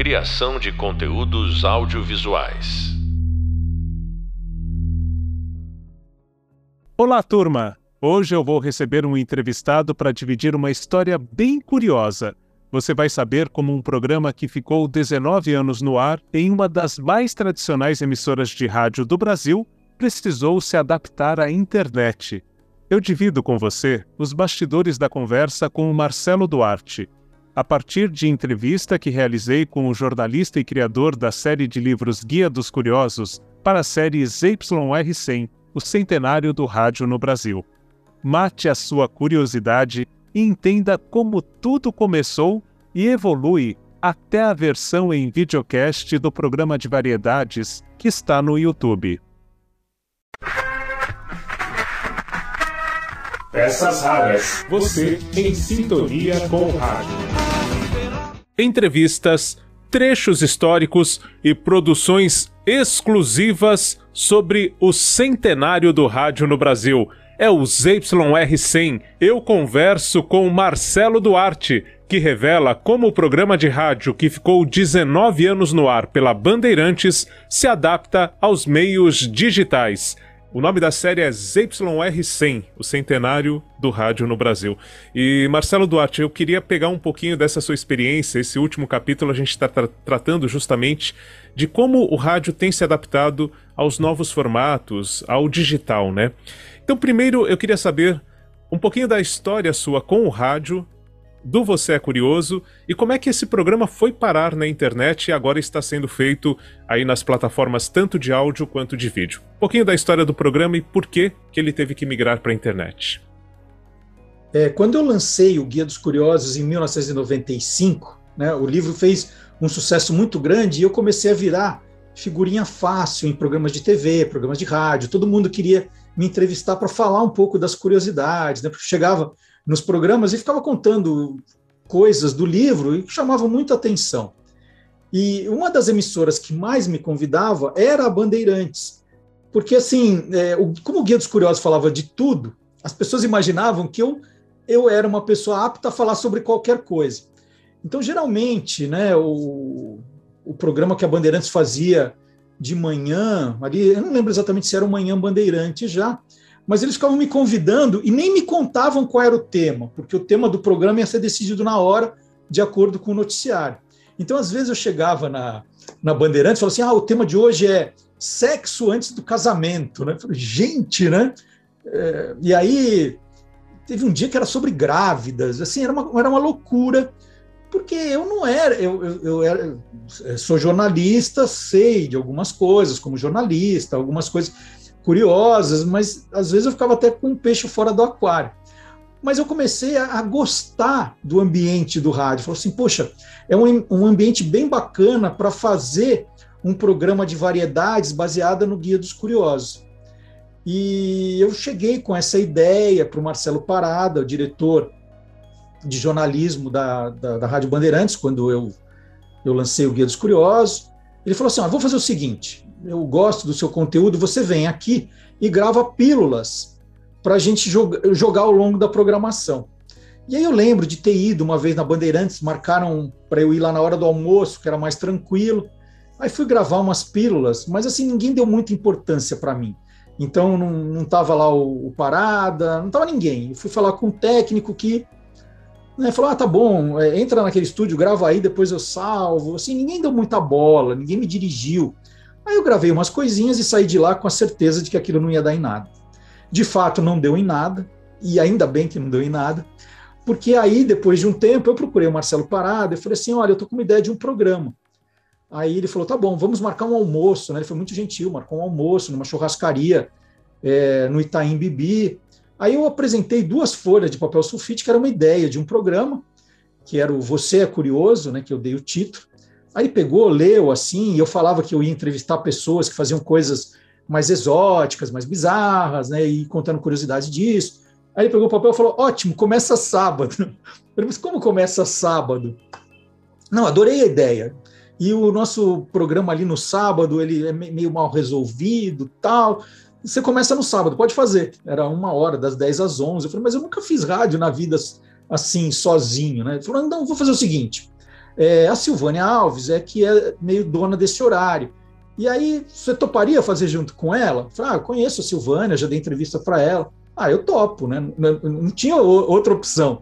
Criação de conteúdos audiovisuais. Olá, turma! Hoje eu vou receber um entrevistado para dividir uma história bem curiosa. Você vai saber como um programa que ficou 19 anos no ar em uma das mais tradicionais emissoras de rádio do Brasil precisou se adaptar à internet. Eu divido com você os bastidores da conversa com o Marcelo Duarte, a partir de entrevista que realizei com o jornalista e criador da série de livros Guia dos Curiosos para a série ZYR100, o centenário do rádio no Brasil. Mate a sua curiosidade e entenda como tudo começou e evolui até a versão em videocast do programa de variedades que está no YouTube. Peças raras. Você em sintonia com o rádio. Entrevistas, trechos históricos e produções exclusivas sobre o centenário do rádio no Brasil. É o ZYR100. Eu converso com Marcelo Duarte, que revela como o programa de rádio que ficou 19 anos no ar pela Bandeirantes se adapta aos meios digitais. O nome da série é ZYR100, o centenário do rádio no Brasil. E Marcelo Duarte, eu queria pegar um pouquinho dessa sua experiência. Esse último capítulo a gente está tra tratando justamente de como o rádio tem se adaptado aos novos formatos, ao digital, né? Então, primeiro eu queria saber um pouquinho da história sua com o rádio do Você é Curioso e como é que esse programa foi parar na internet e agora está sendo feito aí nas plataformas tanto de áudio quanto de vídeo. Um pouquinho da história do programa e por que, que ele teve que migrar para a internet. É, quando eu lancei o Guia dos Curiosos em 1995, né, o livro fez um sucesso muito grande e eu comecei a virar figurinha fácil em programas de TV, programas de rádio. Todo mundo queria me entrevistar para falar um pouco das curiosidades, né? Porque chegava nos programas e ficava contando coisas do livro e chamavam muita atenção. E uma das emissoras que mais me convidava era a Bandeirantes, porque assim, é, o, como o Guia dos Curiosos falava de tudo, as pessoas imaginavam que eu, eu era uma pessoa apta a falar sobre qualquer coisa. Então, geralmente, né, o, o programa que a Bandeirantes fazia de manhã, ali, eu não lembro exatamente se era o Manhã Bandeirante já, mas eles ficavam me convidando e nem me contavam qual era o tema, porque o tema do programa ia ser decidido na hora, de acordo com o noticiário. Então, às vezes, eu chegava na, na Bandeirantes e falava assim: ah, o tema de hoje é sexo antes do casamento. Né? Eu falei, gente, né? É, e aí, teve um dia que era sobre grávidas, assim, era uma, era uma loucura, porque eu não era, eu, eu, eu, era, eu sou jornalista, sei de algumas coisas, como jornalista, algumas coisas curiosas, mas às vezes eu ficava até com um peixe fora do aquário. Mas eu comecei a, a gostar do ambiente do rádio. Falei assim, poxa, é um, um ambiente bem bacana para fazer um programa de variedades baseada no Guia dos Curiosos. E eu cheguei com essa ideia para o Marcelo Parada, o diretor de jornalismo da, da, da, Rádio Bandeirantes, quando eu, eu lancei o Guia dos Curiosos. Ele falou assim: ah, vou fazer o seguinte, eu gosto do seu conteúdo, você vem aqui e grava pílulas para a gente joga, jogar ao longo da programação. E aí eu lembro de ter ido uma vez na Bandeirantes, marcaram para eu ir lá na hora do almoço, que era mais tranquilo. Aí fui gravar umas pílulas, mas assim, ninguém deu muita importância para mim. Então não, não tava lá o, o Parada, não tava ninguém. Eu fui falar com um técnico que né, falou: ah, tá bom, é, entra naquele estúdio, grava aí, depois eu salvo. Assim, ninguém deu muita bola, ninguém me dirigiu. Aí eu gravei umas coisinhas e saí de lá com a certeza de que aquilo não ia dar em nada. De fato, não deu em nada, e ainda bem que não deu em nada, porque aí, depois de um tempo, eu procurei o Marcelo Parada e falei assim: olha, eu tô com uma ideia de um programa. Aí ele falou: tá bom, vamos marcar um almoço. Né? Ele foi muito gentil, marcou um almoço numa churrascaria é, no Itaim Bibi. Aí eu apresentei duas folhas de papel sulfite, que era uma ideia de um programa, que era o Você é Curioso, né, que eu dei o título. Aí pegou, leu assim, eu falava que eu ia entrevistar pessoas que faziam coisas mais exóticas, mais bizarras, né, e contando curiosidades disso. Aí ele pegou o papel e falou: ótimo, começa sábado. Eu falei, mas como começa sábado? Não, adorei a ideia. E o nosso programa ali no sábado, ele é meio mal resolvido, tal. Você começa no sábado, pode fazer. Era uma hora, das 10 às 11. Eu falei, mas eu nunca fiz rádio na vida assim, sozinho, né? Ele falou, não, vou fazer o seguinte, é, a Silvânia Alves é que é meio dona desse horário. E aí, você toparia fazer junto com ela? Falei, ah, eu conheço a Silvânia, já dei entrevista para ela. Ah, eu topo, né? Não, não tinha outra opção.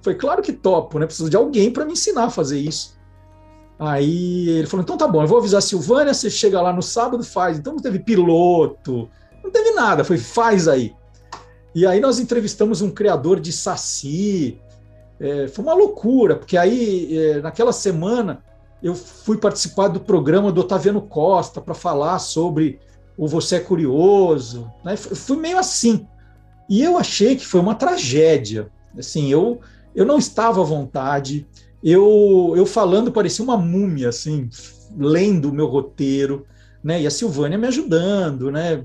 Foi claro que topo, né? Preciso de alguém para me ensinar a fazer isso. Aí ele falou: então tá bom, eu vou avisar a Silvânia, você chega lá no sábado, faz. Então não teve piloto, não teve nada, foi faz aí. E aí nós entrevistamos um criador de saci. É, foi uma loucura, porque aí, é, naquela semana, eu fui participar do programa do Otaviano Costa para falar sobre o Você é Curioso. Né? Fui meio assim. E eu achei que foi uma tragédia. Assim, eu, eu não estava à vontade. Eu, eu falando parecia uma múmia, assim, lendo o meu roteiro, né? E a Silvânia me ajudando, né?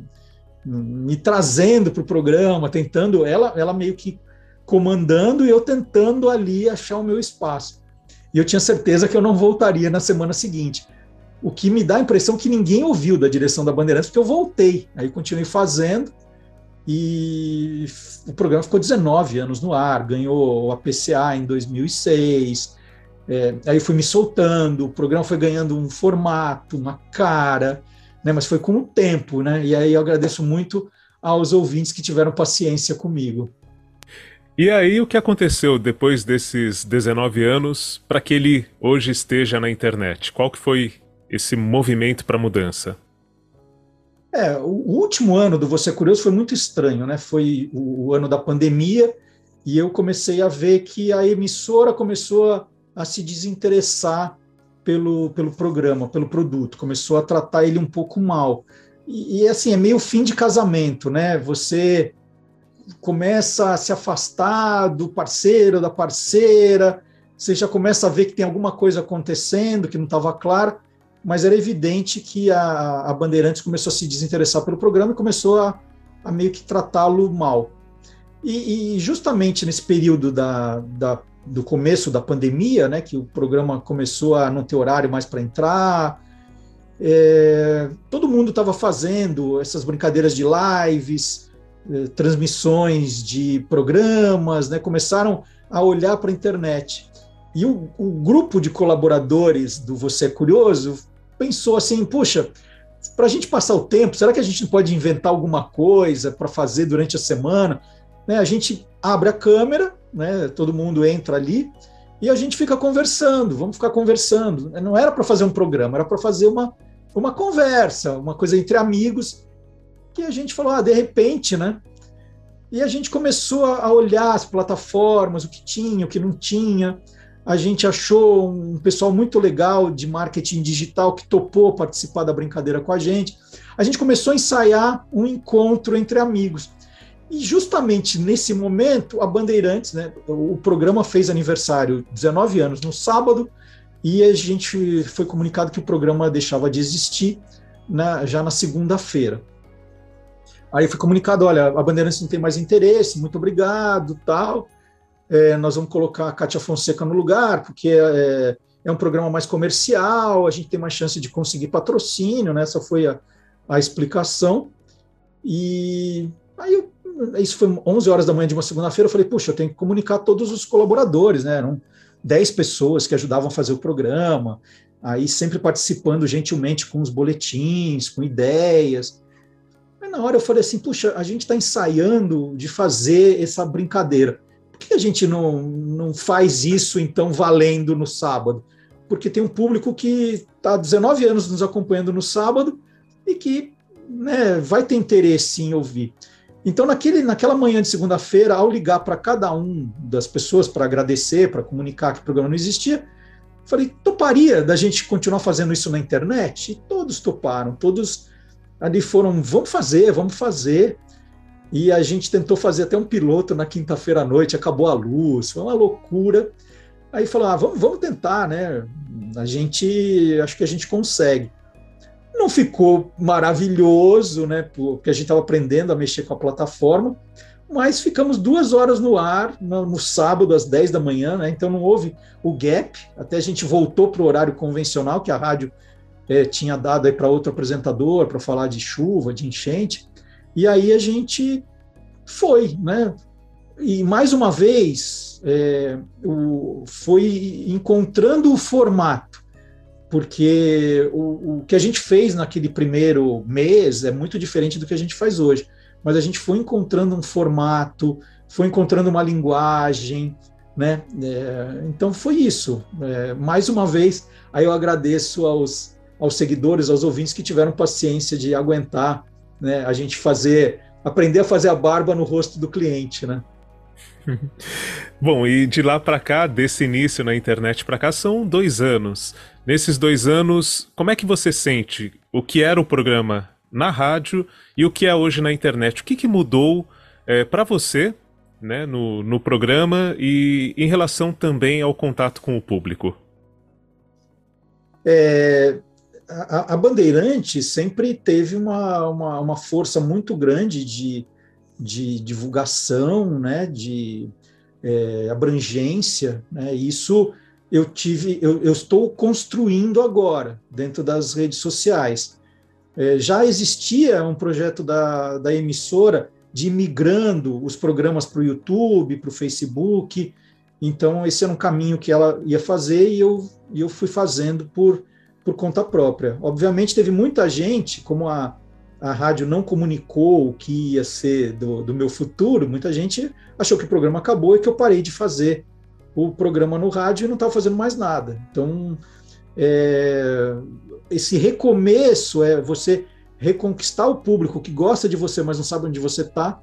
Me trazendo para o programa, tentando, ela, ela meio que comandando e eu tentando ali achar o meu espaço. E eu tinha certeza que eu não voltaria na semana seguinte. O que me dá a impressão que ninguém ouviu da direção da Bandeirantes, porque eu voltei. Aí continuei fazendo e o programa ficou 19 anos no ar, ganhou a PCA em 2006. É, aí fui me soltando, o programa foi ganhando um formato, uma cara, né, mas foi com o tempo, né? E aí eu agradeço muito aos ouvintes que tiveram paciência comigo. E aí, o que aconteceu depois desses 19 anos para que ele hoje esteja na internet? Qual que foi esse movimento para mudança? É, o último ano do Você é Curioso foi muito estranho, né? Foi o, ano da pandemia e eu comecei a ver que a emissora começou a, a se desinteressar pelo, pelo programa, pelo produto, começou a tratar ele um pouco mal. E, e assim, é meio fim de casamento, né? Você começa a se afastar do parceiro, da parceira, você já começa a ver que tem alguma coisa acontecendo que não estava claro, mas era evidente que a, a, Bandeirantes começou a se desinteressar pelo programa e começou a, a meio que tratá-lo mal. E, e, justamente nesse período da, da, do começo da pandemia, né, que o programa começou a não ter horário mais para entrar, é, todo mundo estava fazendo essas brincadeiras de lives, eh, transmissões de programas, né, começaram a olhar para a internet. E o, o, grupo de colaboradores do Você é Curioso pensou assim: puxa, para a gente passar o tempo, será que a gente pode inventar alguma coisa para fazer durante a semana? Né, a gente abre a câmera, né, todo mundo entra ali e a gente fica conversando, vamos ficar conversando. Não era para fazer um programa, era para fazer uma, uma conversa, uma coisa entre amigos que a gente falou, ah, de repente, né? E a gente começou a olhar as plataformas, o que tinha, o que não tinha. A gente achou um pessoal muito legal de marketing digital que topou participar da brincadeira com a gente. A gente começou a ensaiar um encontro entre amigos. E justamente nesse momento, a Bandeirantes, né, o programa fez aniversário 19 anos no sábado, e a gente foi comunicado que o programa deixava de existir na, já na segunda-feira. Aí foi comunicado, olha, a Bandeirantes não tem mais interesse, muito obrigado, tal. É, nós vamos colocar a Cátia Fonseca no lugar, porque é, é, um programa mais comercial, a gente tem mais chance de conseguir patrocínio, né? Essa foi a, a explicação. E aí, eu, isso foi 11 horas da manhã de uma segunda-feira, eu falei, puxa, eu tenho que comunicar todos os colaboradores, né? Eram 10 pessoas que ajudavam a fazer o programa, aí sempre participando gentilmente com os boletins, com ideias na hora eu falei assim, puxa, a gente está ensaiando de fazer essa brincadeira. Por que a gente não, não faz isso, então, valendo no sábado? Porque tem um público que está há 19 anos nos acompanhando no sábado e que né, vai ter interesse em ouvir. Então, naquele, naquela manhã de segunda-feira, ao ligar para cada um das pessoas para agradecer, para comunicar que o programa não existia, falei, toparia da gente continuar fazendo isso na internet? E todos toparam, todos ali foram, vamos fazer, vamos fazer. E a gente tentou fazer até um piloto na quinta-feira à noite, acabou a luz, foi uma loucura. Aí falou, ah, vamos, vamos tentar, né? A gente, acho que a gente consegue. Não ficou maravilhoso, né? Porque a gente estava aprendendo a mexer com a plataforma, mas ficamos duas horas no ar no, no, sábado às 10 da manhã, né? Então não houve o gap, até a gente voltou para o horário convencional, que a rádio é, tinha dado aí para outro apresentador para falar de chuva, de enchente, e aí a gente foi, né? e mais uma vez, é, o, foi encontrando o formato, porque o, o que a gente fez naquele primeiro mês é muito diferente do que a gente faz hoje. Mas a gente foi encontrando um formato, foi encontrando uma linguagem, né? É, então foi isso. É, mais uma vez, aí eu agradeço aos, aos seguidores, aos ouvintes que tiveram paciência de aguentar, né? A gente fazer, aprender a fazer a barba no rosto do cliente, né? Bom, e de lá para cá, desse início na internet para cá, são dois anos. Nesses dois anos, como é que você sente o que era o programa na rádio e o que é hoje na internet? O que, que mudou é, para você né, no, no programa e em relação também ao contato com o público? É, a, a Bandeirante sempre teve uma, uma, uma força muito grande de de divulgação, né, de é, abrangência, né, isso eu tive, eu, eu, estou construindo agora dentro das redes sociais. É, já existia um projeto da, da emissora de migrando os programas para o YouTube, para o Facebook, então esse era um caminho que ela ia fazer e eu, eu fui fazendo por, por conta própria. Obviamente teve muita gente, como a, a rádio não comunicou o que ia ser do, do meu futuro, muita gente achou que o programa acabou e que eu parei de fazer o programa no rádio e não estava fazendo mais nada. Então, é, esse recomeço é você reconquistar o público que gosta de você, mas não sabe onde você está.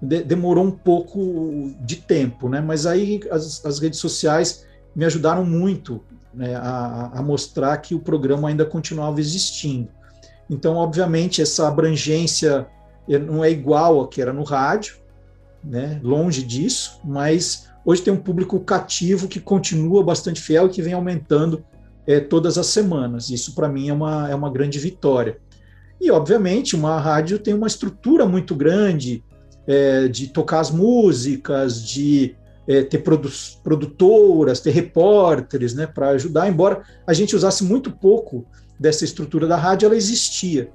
De, demorou um pouco de tempo, né? Mas aí as, as redes sociais me ajudaram muito né, a, a mostrar que o programa ainda continuava existindo. Então, obviamente, essa abrangência não é igual a que era no rádio, né? longe disso, mas hoje tem um público cativo que continua bastante fiel e que vem aumentando é, todas as semanas. Isso, para mim, é uma, é uma grande vitória. E, obviamente, uma rádio tem uma estrutura muito grande é, de tocar as músicas, de é, ter produ produtoras, ter repórteres né, para ajudar, embora a gente usasse muito pouco dessa estrutura da rádio, ela existia.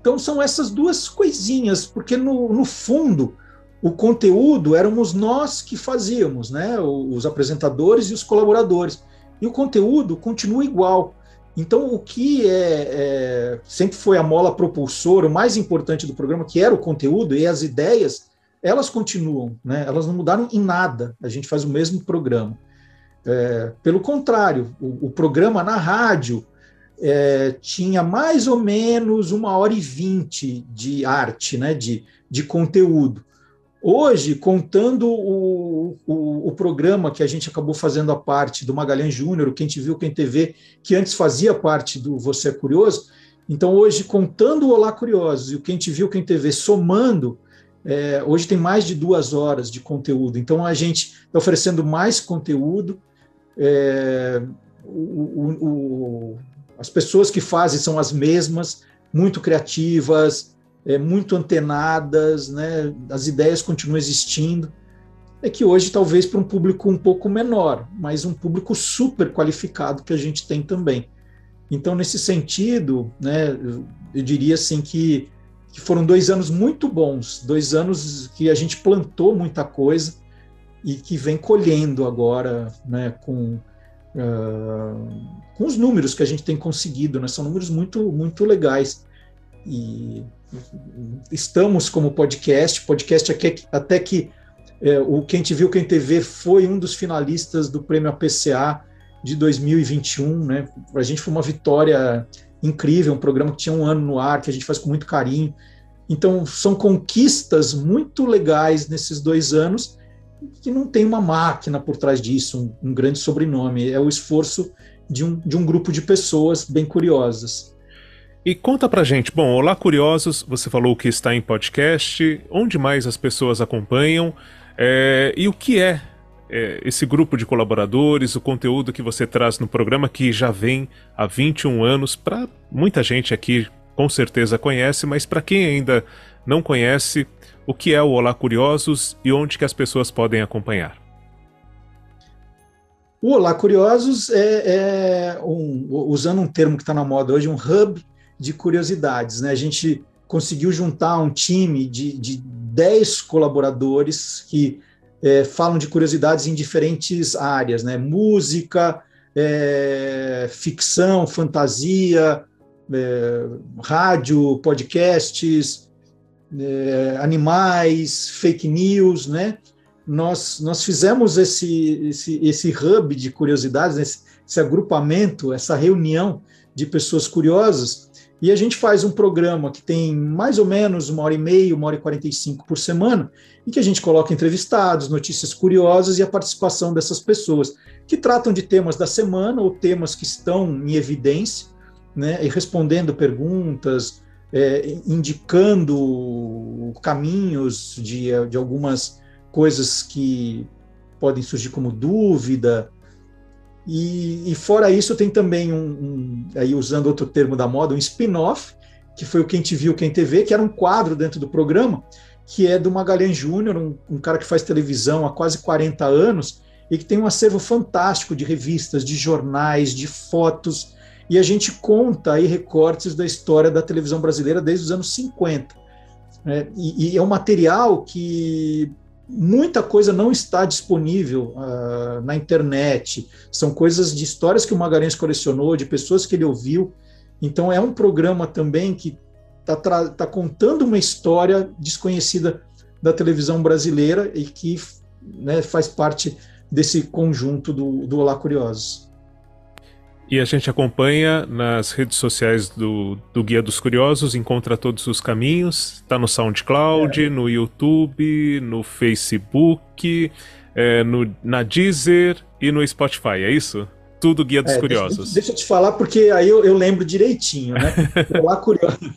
Então são essas duas coisinhas, porque no, no fundo o conteúdo éramos nós que fazíamos, né? Os apresentadores e os colaboradores. E o conteúdo continua igual. Então, o que é, é, sempre foi a mola propulsora, o mais importante do programa, que era o conteúdo e as ideias, elas continuam, né? Elas não mudaram em nada. A gente faz o mesmo programa. É, pelo contrário, o, o, programa na rádio é, tinha mais ou menos uma hora e vinte de arte, né, de, de conteúdo. Hoje, contando o, o, o, programa que a gente acabou fazendo a parte do Magalhães Júnior, o Quem Te Viu, Quem TV, que antes fazia parte do Você é Curioso, então hoje, contando o Olá Curiosos e o Quem Te Viu, Quem TV, somando, é, hoje tem mais de duas horas de conteúdo. Então a gente está oferecendo mais conteúdo. É, o, o, as pessoas que fazem são as mesmas, muito criativas, é, muito antenadas, né? as ideias continuam existindo. É que hoje, talvez para um público um pouco menor, mas um público super qualificado que a gente tem também. Então, nesse sentido, né, eu diria assim que, que foram dois anos muito bons, dois anos que a gente plantou muita coisa e que vem colhendo agora, né, com uh, com os números que a gente tem conseguido, né? São números muito, muito legais. E estamos como podcast, podcast até que, até que é, o Quem Te Viu, Quem TV foi um dos finalistas do Prêmio APCA de 2021, né? Para a gente foi uma vitória incrível, um programa que tinha um ano no ar, que a gente faz com muito carinho. Então, são conquistas muito legais nesses dois anos que não tem uma máquina por trás disso, um, um grande sobrenome. É o esforço de um, de um grupo de pessoas bem curiosas. E conta pra gente, bom, Olá Curiosos, você falou que está em podcast, onde mais as pessoas acompanham, é, e o que é, é, esse grupo de colaboradores, o conteúdo que você traz no programa que já vem há 21 anos, para muita gente aqui com certeza conhece, mas para quem ainda não conhece, o que é o Olá Curiosos e onde que as pessoas podem acompanhar? O Olá Curiosos é, é um, usando um termo que está na moda hoje, um hub de curiosidades. Né? A gente conseguiu juntar um time de, de 10 colaboradores que é, falam de curiosidades em diferentes áreas, né? Música, é, ficção, fantasia, é, rádio, podcasts, é, animais, fake news, né? Nós, nós fizemos esse, esse, esse hub de curiosidades, esse, esse agrupamento, essa reunião de pessoas curiosas, e a gente faz um programa que tem mais ou menos uma hora e meia, uma hora e quarenta e cinco por semana, em que a gente coloca entrevistados, notícias curiosas e a participação dessas pessoas, que tratam de temas da semana ou temas que estão em evidência, né, e respondendo perguntas, é, indicando caminhos de, de algumas coisas que podem surgir como dúvida, e, e, fora isso, tem também um, um, aí usando outro termo da moda, um spin-off, que foi o Quem Te Viu, Quem TV, que era um quadro dentro do programa, que é do Magalhães Júnior, um, um, cara que faz televisão há quase 40 anos e que tem um acervo fantástico de revistas, de jornais, de fotos, e a gente conta aí recortes da história da televisão brasileira desde os anos 50. É, e, e é um material que muita coisa não está disponível uh, na internet. São coisas de histórias que o Magalhães colecionou, de pessoas que ele ouviu. Então, é um programa também que está tá contando uma história desconhecida da televisão brasileira e que né, faz parte desse conjunto do, do Olá Curiosos. E a gente acompanha nas redes sociais do, do Guia dos Curiosos, encontra todos os caminhos. Está no SoundCloud, é. no YouTube, no Facebook, é, no, na Deezer e no Spotify, é isso? Tudo Guia dos é, Curiosos. Deixa, deixa, eu te falar, porque aí eu, eu lembro direitinho, né? Olá Curioso.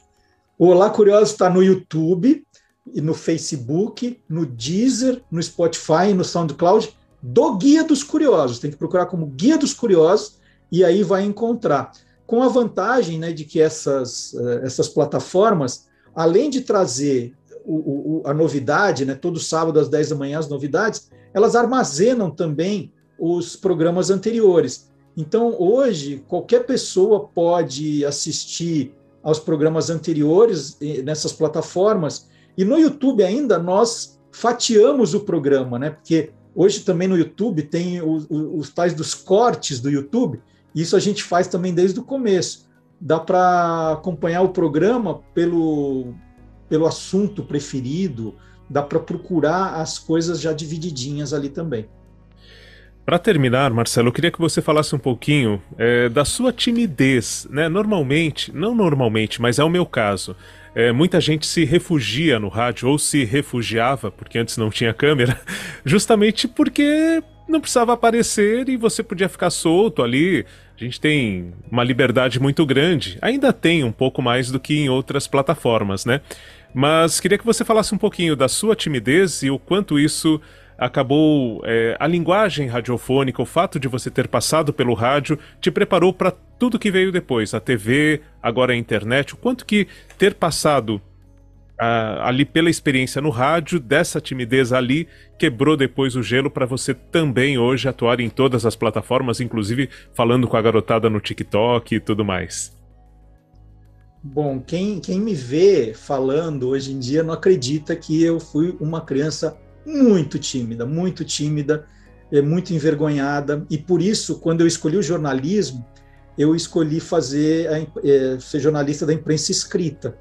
O Olá Curioso está no YouTube, no Facebook, no Deezer, no Spotify, no SoundCloud, do Guia dos Curiosos. Tem que procurar como Guia dos Curiosos e aí vai encontrar. Com a vantagem né, de que essas, eh, essas plataformas, além de trazer o, o, a novidade, né, todo sábado às 10 da manhã as novidades, elas armazenam também os programas anteriores. Então, hoje, qualquer pessoa pode assistir aos programas anteriores nessas plataformas. E no YouTube ainda nós fatiamos o programa, né? Porque hoje também no YouTube tem os, os tais dos cortes do YouTube, isso a gente faz também desde o começo. Dá para acompanhar o programa pelo, pelo assunto preferido, dá para procurar as coisas já divididinhas ali também. Para terminar, Marcelo, eu queria que você falasse um pouquinho é, da sua timidez. Né? Normalmente, não normalmente, mas é o meu caso. É, muita gente se refugia no rádio ou se refugiava, porque antes não tinha câmera, justamente porque não precisava aparecer e você podia ficar solto ali, a gente tem uma liberdade muito grande. Ainda tem um pouco mais do que em outras plataformas, né? Mas queria que você falasse um pouquinho da sua timidez e o quanto isso acabou. É, a linguagem radiofônica, o fato de você ter passado pelo rádio, te preparou para tudo que veio depois, a TV, agora a internet. O quanto que ter passado ali pela experiência no rádio, dessa timidez ali, quebrou depois o gelo para você também hoje atuar em todas as plataformas, inclusive falando com a garotada no TikTok e tudo mais? Bom, quem, quem me vê falando hoje em dia não acredita que eu fui uma criança muito tímida, muito tímida, é, muito envergonhada, e por isso, quando eu escolhi o jornalismo, eu escolhi fazer a, é, ser jornalista da imprensa escrita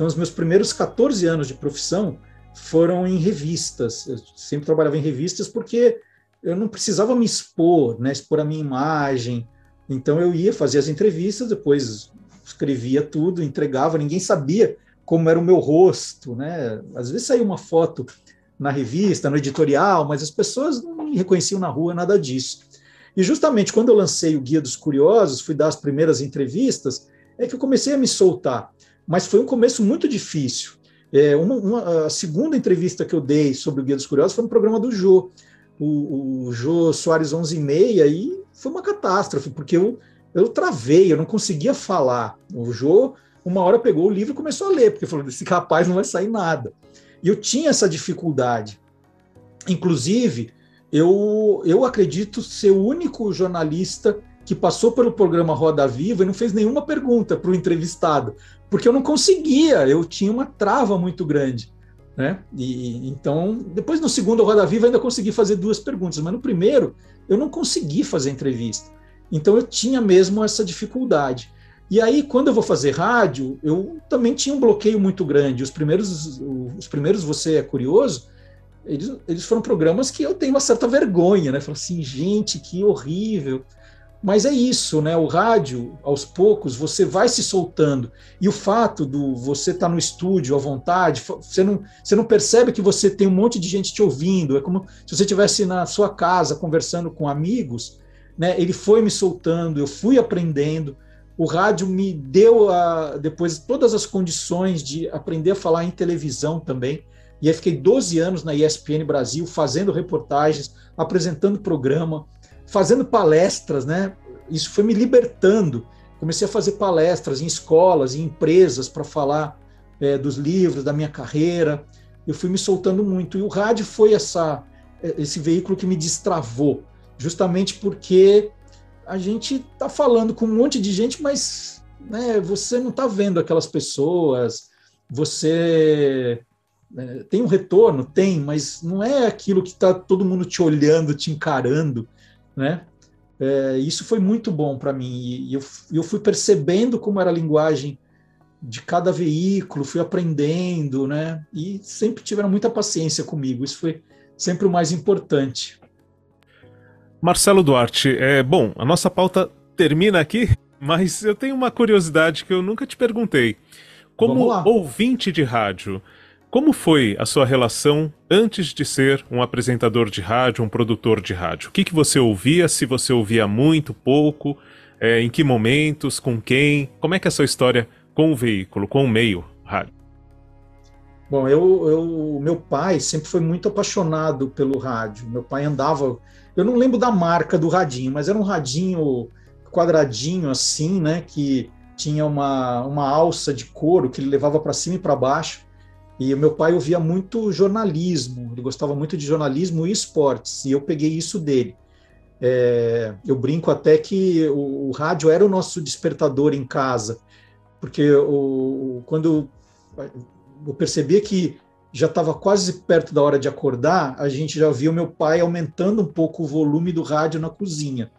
então, os meus primeiros 14 anos de profissão foram em revistas. Eu sempre trabalhava em revistas porque eu não precisava me expor, né, expor a minha imagem. Então, eu ia fazer as entrevistas, depois escrevia tudo, entregava, ninguém sabia como era o meu rosto, né? Às vezes saía uma foto na revista, no editorial, mas as pessoas não me reconheciam na rua, nada disso. E justamente quando eu lancei o Guia dos Curiosos, fui dar as primeiras entrevistas, é que eu comecei a me soltar mas foi um começo muito difícil. É, uma, uma, a segunda entrevista que eu dei sobre o Guia dos Curiosos foi no programa do Jô, o, o Jô Soares 11 e meia, e foi uma catástrofe, porque eu, eu travei, eu não conseguia falar. O Jô, uma hora pegou o livro e começou a ler, porque falou: esse rapaz não vai sair nada. E eu tinha essa dificuldade. Inclusive, eu, eu acredito ser o único jornalista que passou pelo programa Roda Viva e não fez nenhuma pergunta para o entrevistado, porque eu não conseguia, eu tinha uma trava muito grande. Né? E, então, depois no segundo Roda Viva ainda consegui fazer duas perguntas, mas no primeiro eu não consegui fazer entrevista. Então eu tinha mesmo essa dificuldade. E aí, quando eu vou fazer rádio, eu também tinha um bloqueio muito grande. Os primeiros, os primeiros Você é Curioso, eles, eles foram programas que eu tenho uma certa vergonha, né? Falo assim, gente, que horrível. Mas é isso, né? O rádio, aos poucos, você vai se soltando. E o fato do você estar tá no estúdio à vontade, você não, você não percebe que você tem um monte de gente te ouvindo. É como se você estivesse na sua casa conversando com amigos, né? Ele foi me soltando, eu fui aprendendo. O rádio me deu a, depois todas as condições de aprender a falar em televisão também. E aí fiquei 12 anos na ESPN Brasil, fazendo reportagens, apresentando programa, fazendo palestras, né? Isso foi me libertando. Comecei a fazer palestras em escolas, em empresas para falar é, dos livros, da minha carreira. Eu fui me soltando muito e o rádio foi essa é, esse veículo que me destravou, justamente porque a gente está falando com um monte de gente, mas né, você não está vendo aquelas pessoas, você né, tem um retorno, tem, mas não é aquilo que está todo mundo te olhando, te encarando né? É, isso foi muito bom para mim e eu, eu fui percebendo como era a linguagem de cada veículo, fui aprendendo, né? E sempre tiveram muita paciência comigo. Isso foi sempre o mais importante. Marcelo Duarte, é bom. A nossa pauta termina aqui, mas eu tenho uma curiosidade que eu nunca te perguntei. Como ouvinte de rádio, como foi a sua relação antes de ser um apresentador de rádio, um produtor de rádio? O que, que você ouvia? Se você ouvia muito, pouco? É, em que momentos? Com quem? Como é que é a sua história com o veículo, com o meio rádio? Bom, eu, eu, meu pai sempre foi muito apaixonado pelo rádio. Meu pai andava, eu não lembro da marca do radinho, mas era um radinho quadradinho assim, né, que tinha uma, uma alça de couro que ele levava para cima e para baixo. E o meu pai ouvia muito jornalismo, ele gostava muito de jornalismo e esportes, e eu peguei isso dele. É, eu brinco até que o, o, rádio era o nosso despertador em casa, porque o, quando eu percebia que já estava quase perto da hora de acordar, a gente já via o meu pai aumentando um pouco o volume do rádio na cozinha.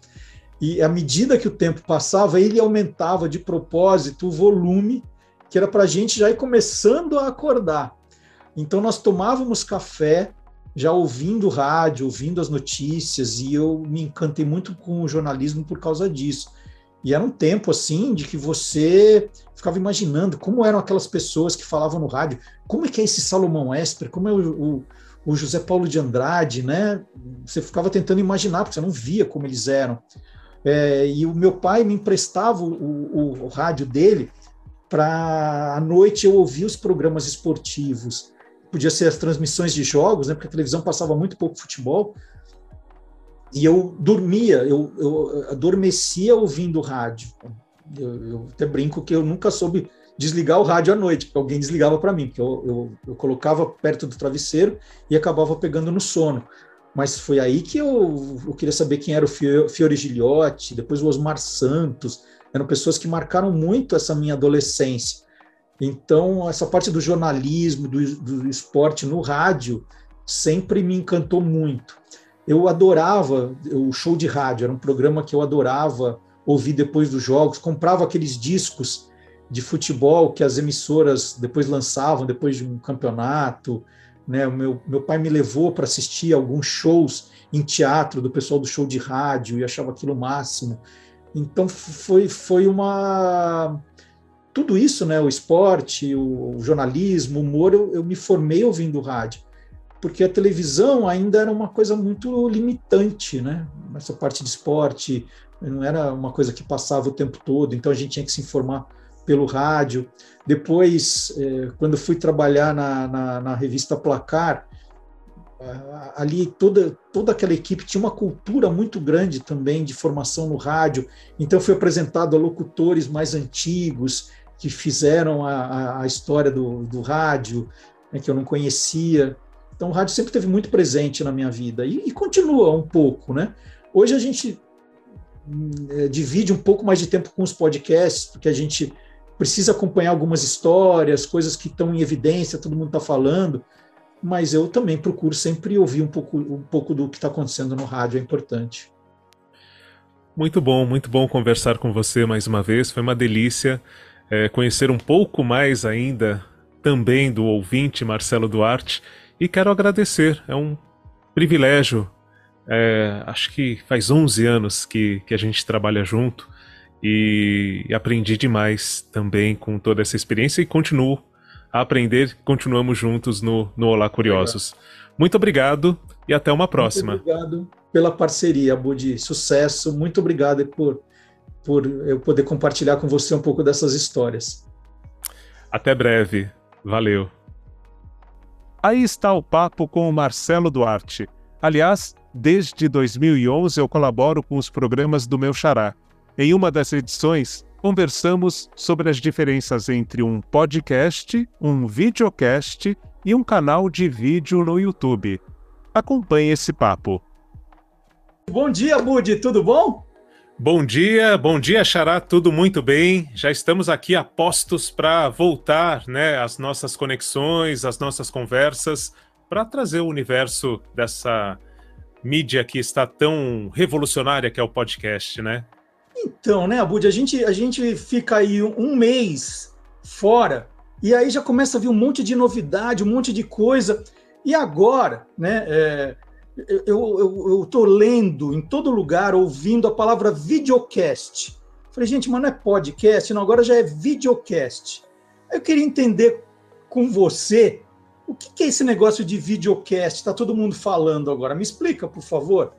E à medida que o tempo passava, ele aumentava de propósito o volume que era para a gente já ir começando a acordar. Então nós tomávamos café, já ouvindo rádio, ouvindo as notícias, e eu me encantei muito com o jornalismo por causa disso. E era um tempo assim de que você ficava imaginando como eram aquelas pessoas que falavam no rádio, como é que é esse Salomão Esper, como é o, o, o José Paulo de Andrade, né? Você ficava tentando imaginar, porque você não via como eles eram. É, e o meu pai me emprestava o, o, o rádio dele para à noite eu ouvir os programas esportivos. Podia ser as transmissões de jogos, né, porque a televisão passava muito pouco futebol. E eu dormia, eu, eu adormecia ouvindo rádio. Eu, eu, até brinco que eu nunca soube desligar o rádio à noite, porque alguém desligava para mim, porque eu, eu, eu, colocava perto do travesseiro e acabava pegando no sono. Mas foi aí que eu, eu queria saber quem era o Fiore Gilhote, depois o Osmar Santos, eram pessoas que marcaram muito essa minha adolescência. Então, essa parte do jornalismo, do, do esporte no rádio, sempre me encantou muito. Eu adorava o show de rádio, era um programa que eu adorava ouvir depois dos jogos, comprava aqueles discos de futebol que as emissoras depois lançavam depois de um campeonato. Né? Meu, meu pai me levou para assistir alguns shows em teatro do pessoal do show de rádio e achava aquilo máximo. Então foi, foi uma. Tudo isso, né? O esporte, o, jornalismo, o humor, eu, eu me formei ouvindo rádio, porque a televisão ainda era uma coisa muito limitante, né? Essa parte de esporte não era uma coisa que passava o tempo todo, então a gente tinha que se informar pelo rádio. Depois, eh, quando fui trabalhar na, na, na revista Placar, ali toda, toda aquela equipe tinha uma cultura muito grande também de formação no rádio, então foi apresentado a locutores mais antigos que fizeram a, a história do, do rádio, né, que eu não conhecia. Então o rádio sempre teve muito presente na minha vida e, e continua um pouco, né? Hoje a gente é, divide um pouco mais de tempo com os podcasts, porque a gente precisa acompanhar algumas histórias, coisas que estão em evidência, todo mundo está falando, mas eu também procuro sempre ouvir um pouco, um pouco do que está acontecendo no rádio, é importante. Muito bom, muito bom conversar com você mais uma vez, foi uma delícia é, conhecer um pouco mais ainda também do ouvinte Marcelo Duarte e quero agradecer, é um privilégio. É, acho que faz 11 anos que, que a gente trabalha junto e, aprendi demais também com toda essa experiência e continuo a aprender. Continuamos juntos no, no Olá Curiosos. Muito obrigado e até uma próxima. Muito obrigado pela parceria, Budi. Sucesso. Muito obrigado por, por eu poder compartilhar com você um pouco dessas histórias. Até breve. Valeu. Aí está o papo com o Marcelo Duarte. Aliás, desde 2011 eu colaboro com os programas do meu xará. Em uma das edições, conversamos sobre as diferenças entre um podcast, um videocast e um canal de vídeo no YouTube. Acompanhe esse papo. Bom dia, Budi, tudo bom? Bom dia, bom dia, Xará, tudo muito bem? Já estamos aqui a postos para voltar, né, às nossas conexões, às nossas conversas, para trazer o universo dessa mídia que está tão revolucionária que é o podcast, né? Então, né, Abud, a gente, a gente fica aí um mês fora e aí já começa a vir um monte de novidade, um monte de coisa. E agora, né, é, eu estou lendo em todo lugar, ouvindo a palavra videocast. Falei, gente, mas não é podcast, não, agora já é videocast. Eu queria entender com você o que, que é esse negócio de videocast. Está todo mundo falando agora. Me explica, por favor.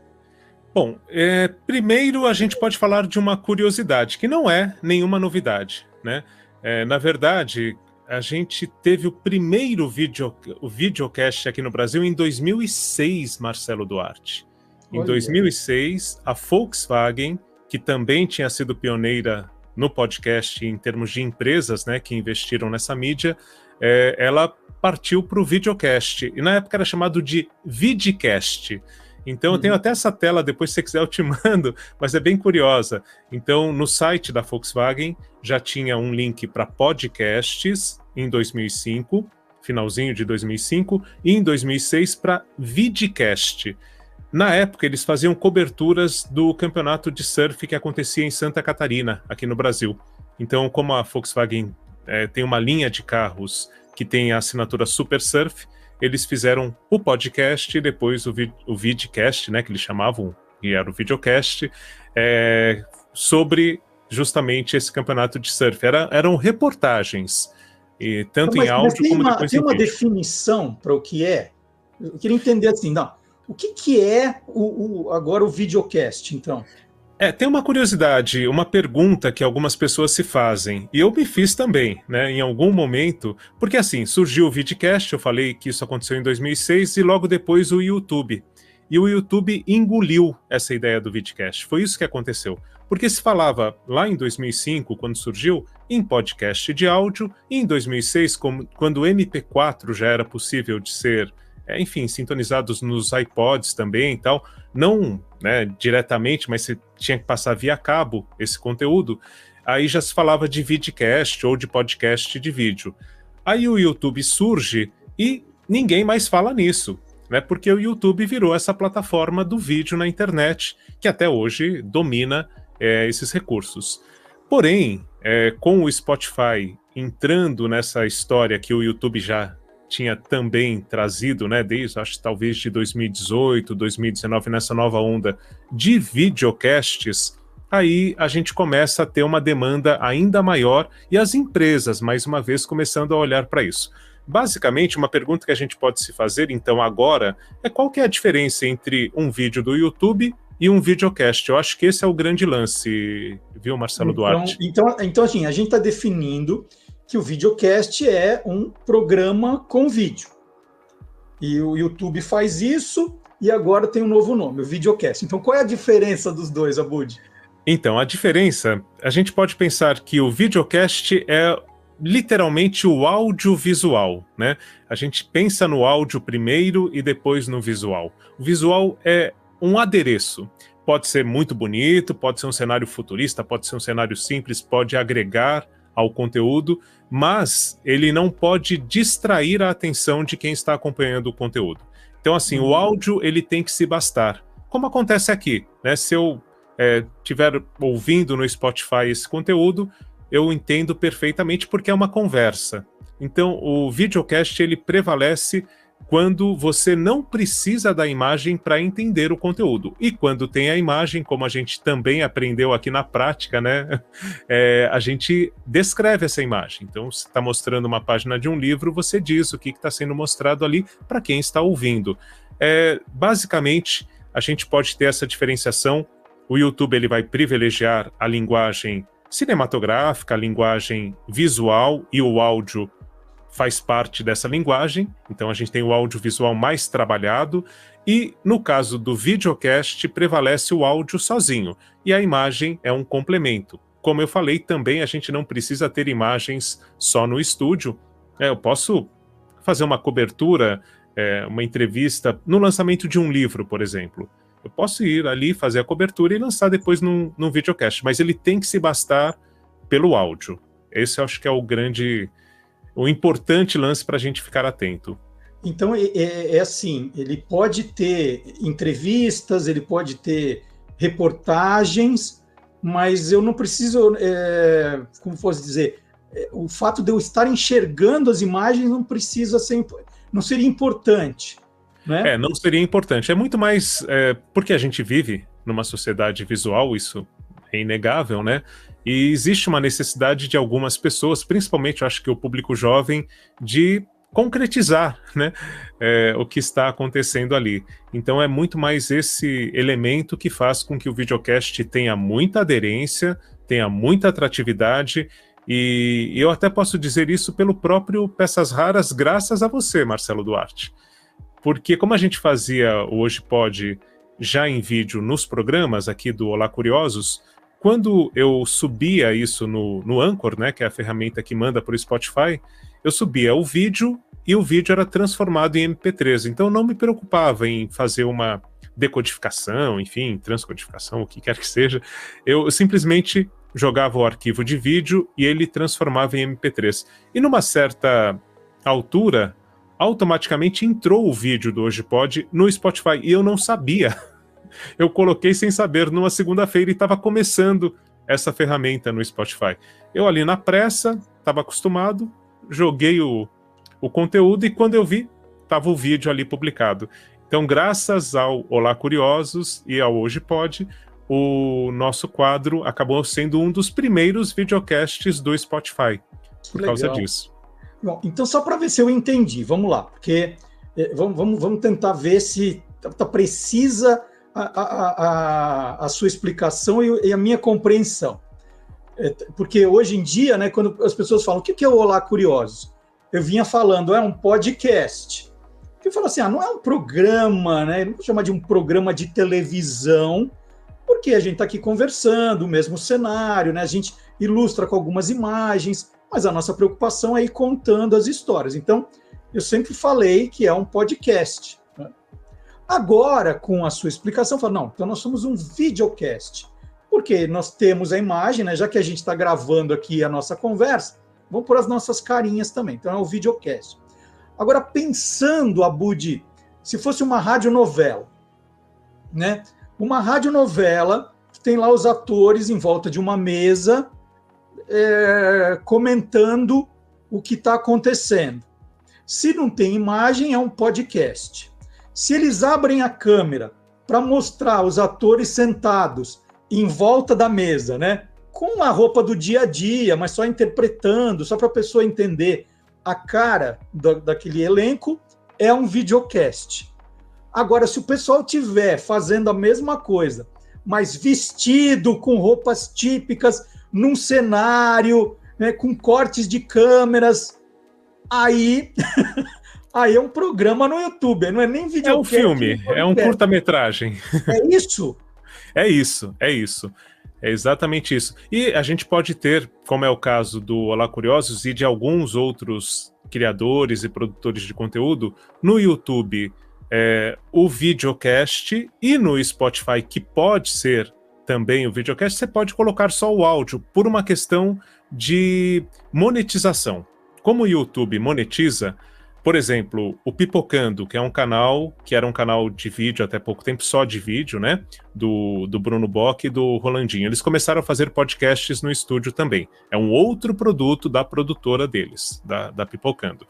Bom, é, primeiro a gente pode falar de uma curiosidade, que não é nenhuma novidade. Né? É, na verdade, a gente teve o primeiro video, o videocast aqui no Brasil em 2006, Marcelo Duarte. Em Olha. 2006, a Volkswagen, que também tinha sido pioneira no podcast em termos de empresas né, que investiram nessa mídia, é, ela partiu para o videocast. E na época era chamado de vidcast. Então, eu tenho uhum. até essa tela, depois se você quiser eu te mando, mas é bem curiosa. Então, no site da Volkswagen já tinha um link para podcasts em 2005, finalzinho de 2005, e em 2006 para vidcast. Na época, eles faziam coberturas do campeonato de surf que acontecia em Santa Catarina, aqui no Brasil. Então, como a Volkswagen é, tem uma linha de carros que tem a assinatura Super Surf, eles fizeram o podcast e depois o, vid o vidcast, né, que eles chamavam, e era o videocast, é, sobre justamente esse campeonato de surf. Era, eram reportagens, e, tanto mas, em áudio como uma, depois tem em uma vídeo. definição para o que é? Eu queria entender assim, não, o que, que é o, o, agora o videocast, então? É, tem uma curiosidade, uma pergunta que algumas pessoas se fazem, e eu me fiz também, né, em algum momento, porque assim, surgiu o vidcast, eu falei que isso aconteceu em 2006, e logo depois o YouTube. E o YouTube engoliu essa ideia do vidcast, foi isso que aconteceu. Porque se falava lá em 2005, quando surgiu, em podcast de áudio, e em 2006, como, quando o MP4 já era possível de ser enfim, sintonizados nos iPods também e tal, não né, diretamente, mas você tinha que passar via cabo esse conteúdo, aí já se falava de vidcast ou de podcast de vídeo. Aí o YouTube surge e ninguém mais fala nisso, né? Porque o YouTube virou essa plataforma do vídeo na internet que até hoje domina é, esses recursos. Porém, é, com o Spotify entrando nessa história que o YouTube já tinha também trazido, né, desde acho talvez de 2018, 2019, nessa nova onda de videocasts, aí a gente começa a ter uma demanda ainda maior e as empresas, mais uma vez, começando a olhar para isso. Basicamente, uma pergunta que a gente pode se fazer, então, agora, é qual que é a diferença entre um vídeo do YouTube e um videocast? Eu acho que esse é o grande lance, viu, Marcelo então, Duarte? Então, então, assim, a gente está definindo que o videocast é um programa com vídeo. E o YouTube faz isso e agora tem um novo nome, o videocast. Então, qual é a diferença dos dois, Abud? Então, a diferença, a gente pode pensar que o videocast é literalmente o audiovisual, né? A gente pensa no áudio primeiro e depois no visual. O visual é um adereço. Pode ser muito bonito, pode ser um cenário futurista, pode ser um cenário simples, pode agregar ao conteúdo, mas ele não pode distrair a atenção de quem está acompanhando o conteúdo. Então, assim, o áudio ele tem que se bastar, como acontece aqui, né? Se eu estiver é, ouvindo no Spotify esse conteúdo, eu entendo perfeitamente porque é uma conversa. Então, o videocast ele prevalece quando você não precisa da imagem para entender o conteúdo. E quando tem a imagem, como a gente também aprendeu aqui na prática, né? É, a gente descreve essa imagem. Então, se está mostrando uma página de um livro, você diz o que está sendo mostrado ali para quem está ouvindo. É, basicamente, a gente pode ter essa diferenciação. O YouTube ele vai privilegiar a linguagem cinematográfica, a linguagem visual e o áudio faz parte dessa linguagem, então a gente tem o audiovisual mais trabalhado, e no caso do videocast, prevalece o áudio sozinho, e a imagem é um complemento. Como eu falei, também a gente não precisa ter imagens só no estúdio. É, eu posso fazer uma cobertura, é, uma entrevista no lançamento de um livro, por exemplo. Eu posso ir ali, fazer a cobertura e lançar depois num, num videocast, mas ele tem que se bastar pelo áudio. Esse eu acho que é o grande o importante lance para a gente ficar atento. Então é, é, é, assim, ele pode ter entrevistas, ele pode ter reportagens, mas eu não preciso, é, como posso dizer, é, o fato de eu estar enxergando as imagens não precisa ser, não seria importante. Né? É, não seria importante. É muito mais é, porque a gente vive numa sociedade visual, isso é inegável, né? E existe uma necessidade de algumas pessoas, principalmente eu acho que o público jovem, de concretizar né, é, o que está acontecendo ali. Então é muito mais esse elemento que faz com que o videocast tenha muita aderência, tenha muita atratividade. E eu até posso dizer isso pelo próprio Peças Raras, graças a você, Marcelo Duarte. Porque como a gente fazia Hoje Pode já em vídeo nos programas aqui do Olá Curiosos, quando eu subia isso no, no Anchor, né, que é a ferramenta que manda para o Spotify, eu subia o vídeo e o vídeo era transformado em MP3. Então não me preocupava em fazer uma decodificação, enfim, transcodificação, o que quer que seja. Eu simplesmente jogava o arquivo de vídeo e ele transformava em MP3. E numa certa altura, automaticamente entrou o vídeo do Hoje Pode no Spotify e eu não sabia eu coloquei sem saber numa segunda-feira e estava começando essa ferramenta no Spotify. Eu ali na pressa, estava acostumado, joguei o, o conteúdo e quando eu vi, estava o vídeo ali publicado. Então, graças ao Olá Curiosos e ao Hoje Pode, o nosso quadro acabou sendo um dos primeiros videocasts do Spotify por Legal. causa disso. Bom, então só para ver se eu entendi, vamos lá, porque eh, vamos, vamos, vamos tentar ver se tá, tá precisa a, a, a, sua explicação e, e, a minha compreensão. É, porque hoje em dia, né, quando as pessoas falam o que é o Olá Curiosos, eu vinha falando, é um podcast. Eu falo assim, ah, não é um programa, né? não vou chamar de um programa de televisão, porque a gente está aqui conversando, o mesmo cenário, né? A gente ilustra com algumas imagens, mas a nossa preocupação é ir contando as histórias. Então, eu sempre falei que é um podcast. Agora, com a sua explicação, fala, não, então nós somos um videocast. Porque nós temos a imagem, né? Já que a gente está gravando aqui a nossa conversa, vamos pôr as nossas carinhas também. Então é o videocast. Agora, pensando, Abud, se fosse uma radionovela, né? Uma radionovela tem lá os atores em volta de uma mesa é, comentando o que está acontecendo. Se não tem imagem, é um podcast. Se eles abrem a câmera para mostrar os atores sentados em volta da mesa, né? Com a roupa do dia a dia, mas só interpretando, só para a pessoa entender a cara do, daquele elenco, é um videocast. Agora, se o pessoal tiver fazendo a mesma coisa, mas vestido com roupas típicas, num cenário, né, com cortes de câmeras, aí Aí é um programa no YouTube, não é nem vídeo. É um filme, é um curta-metragem. É isso? é isso, é isso. É exatamente isso. E a gente pode ter, como é o caso do Olá Curiosos e de alguns outros criadores e produtores de conteúdo, no YouTube é, o videocast e no Spotify, que pode ser também o videocast, você pode colocar só o áudio por uma questão de monetização. Como o YouTube monetiza, por exemplo, o Pipocando, que é um canal que era um canal de vídeo até pouco tempo, só de vídeo, né? Do, do Bruno Bock e do Rolandinho. Eles começaram a fazer podcasts no estúdio também. É um outro produto da produtora deles, da, da Pipocando.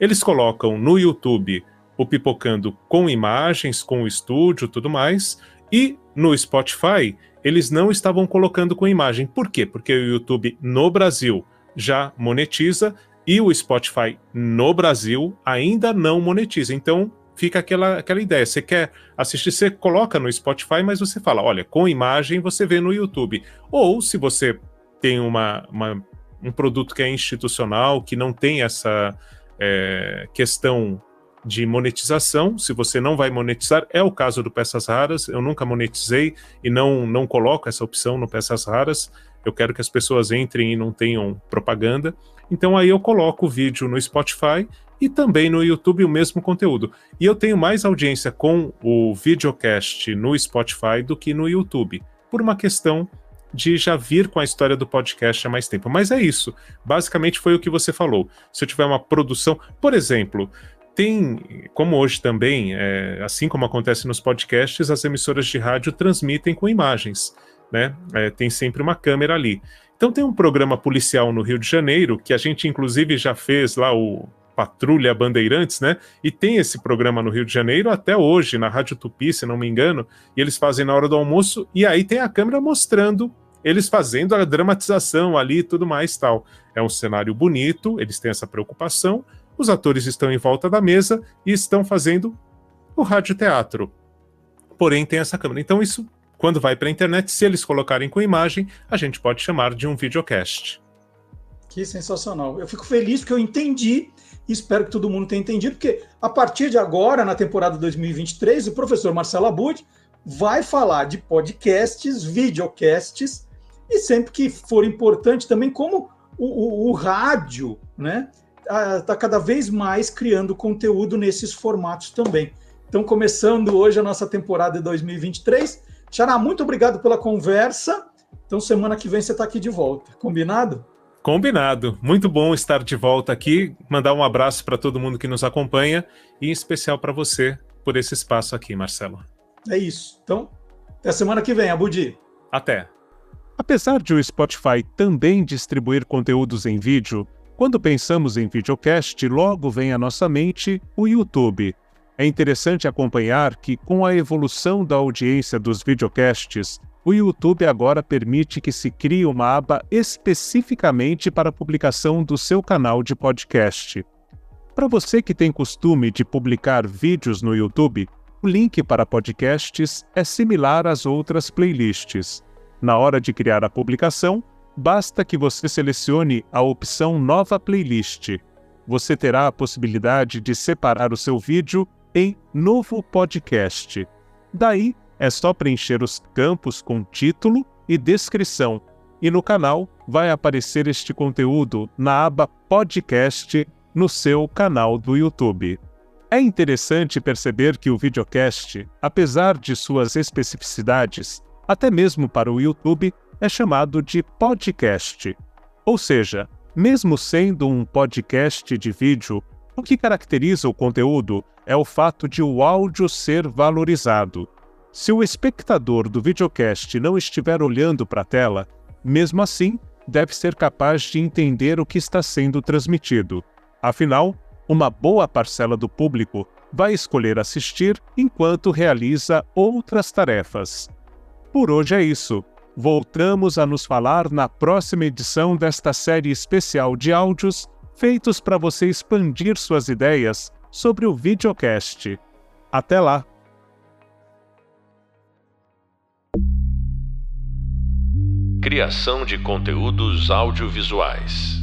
Eles colocam no YouTube o Pipocando com imagens, com o estúdio tudo mais, e no Spotify eles não estavam colocando com imagem. Por quê? Porque o YouTube no Brasil já monetiza e o Spotify no Brasil ainda não monetiza. Então fica aquela, aquela ideia. Você quer assistir, você coloca no Spotify, mas você fala: olha, com imagem você vê no YouTube. Ou se você tem uma, uma um produto que é institucional, que não tem essa é, questão de monetização, se você não vai monetizar, é o caso do Peças Raras, eu nunca monetizei e não, não coloco essa opção no Peças Raras, eu quero que as pessoas entrem e não tenham propaganda. Então aí eu coloco o vídeo no Spotify e também no YouTube o mesmo conteúdo. E eu tenho mais audiência com o videocast no Spotify do que no YouTube, por uma questão de já vir com a história do podcast há mais tempo. Mas é isso. Basicamente foi o que você falou. Se eu tiver uma produção, por exemplo, tem, como hoje também, é, assim como acontece nos podcasts, as emissoras de rádio transmitem com imagens, né? É, tem sempre uma câmera ali. Então tem um programa policial no Rio de Janeiro, que a gente inclusive já fez lá o Patrulha Bandeirantes, né? E tem esse programa no Rio de Janeiro até hoje, na Rádio Tupi, se não me engano, e eles fazem na hora do almoço, e aí tem a câmera mostrando eles fazendo a dramatização ali e tudo mais tal. É um cenário bonito, eles têm essa preocupação, os atores estão em volta da mesa e estão fazendo o radioteatro. Porém, tem essa câmera. Então, isso quando vai para a internet, se eles colocarem com imagem, a gente pode chamar de um videocast. Que sensacional. Eu fico feliz porque eu entendi e espero que todo mundo tenha entendido, porque a partir de agora, na temporada 2023, o professor Marcelo Abud vai falar de podcasts, videocasts, e sempre que for importante também, como o, o, o rádio, né? Está cada vez mais criando conteúdo nesses formatos também. Então, começando hoje a nossa temporada de 2023, Xará, muito obrigado pela conversa. Então, semana que vem você está aqui de volta. Combinado? Combinado. Muito bom estar de volta aqui. Mandar um abraço para todo mundo que nos acompanha e em especial para você por esse espaço aqui, Marcelo. É isso. Então, até semana que vem, Abudi. Até. Apesar de o Spotify também distribuir conteúdos em vídeo, quando pensamos em videocast, logo vem à nossa mente o YouTube, é interessante acompanhar que, com a evolução da audiência dos videocasts, o YouTube agora permite que se crie uma aba especificamente para a publicação do seu canal de podcast. Para você que tem costume de publicar vídeos no YouTube, o link para podcasts é similar às outras playlists. Na hora de criar a publicação, basta que você selecione a opção Nova Playlist. Você terá a possibilidade de separar o seu vídeo em Novo Podcast. Daí é só preencher os campos com título e descrição, e no canal vai aparecer este conteúdo na aba Podcast no seu canal do YouTube. É interessante perceber que o videocast, apesar de suas especificidades, até mesmo para o YouTube, é chamado de podcast. Ou seja, mesmo sendo um podcast de vídeo, o que caracteriza o conteúdo é o fato de o áudio ser valorizado. Se o espectador do videocast não estiver olhando para a tela, mesmo assim, deve ser capaz de entender o que está sendo transmitido. Afinal, uma boa parcela do público vai escolher assistir enquanto realiza outras tarefas. Por hoje é isso. Voltamos a nos falar na próxima edição desta série especial de áudios feitos para você expandir suas ideias sobre o videocast. Até lá! Criação de conteúdos audiovisuais.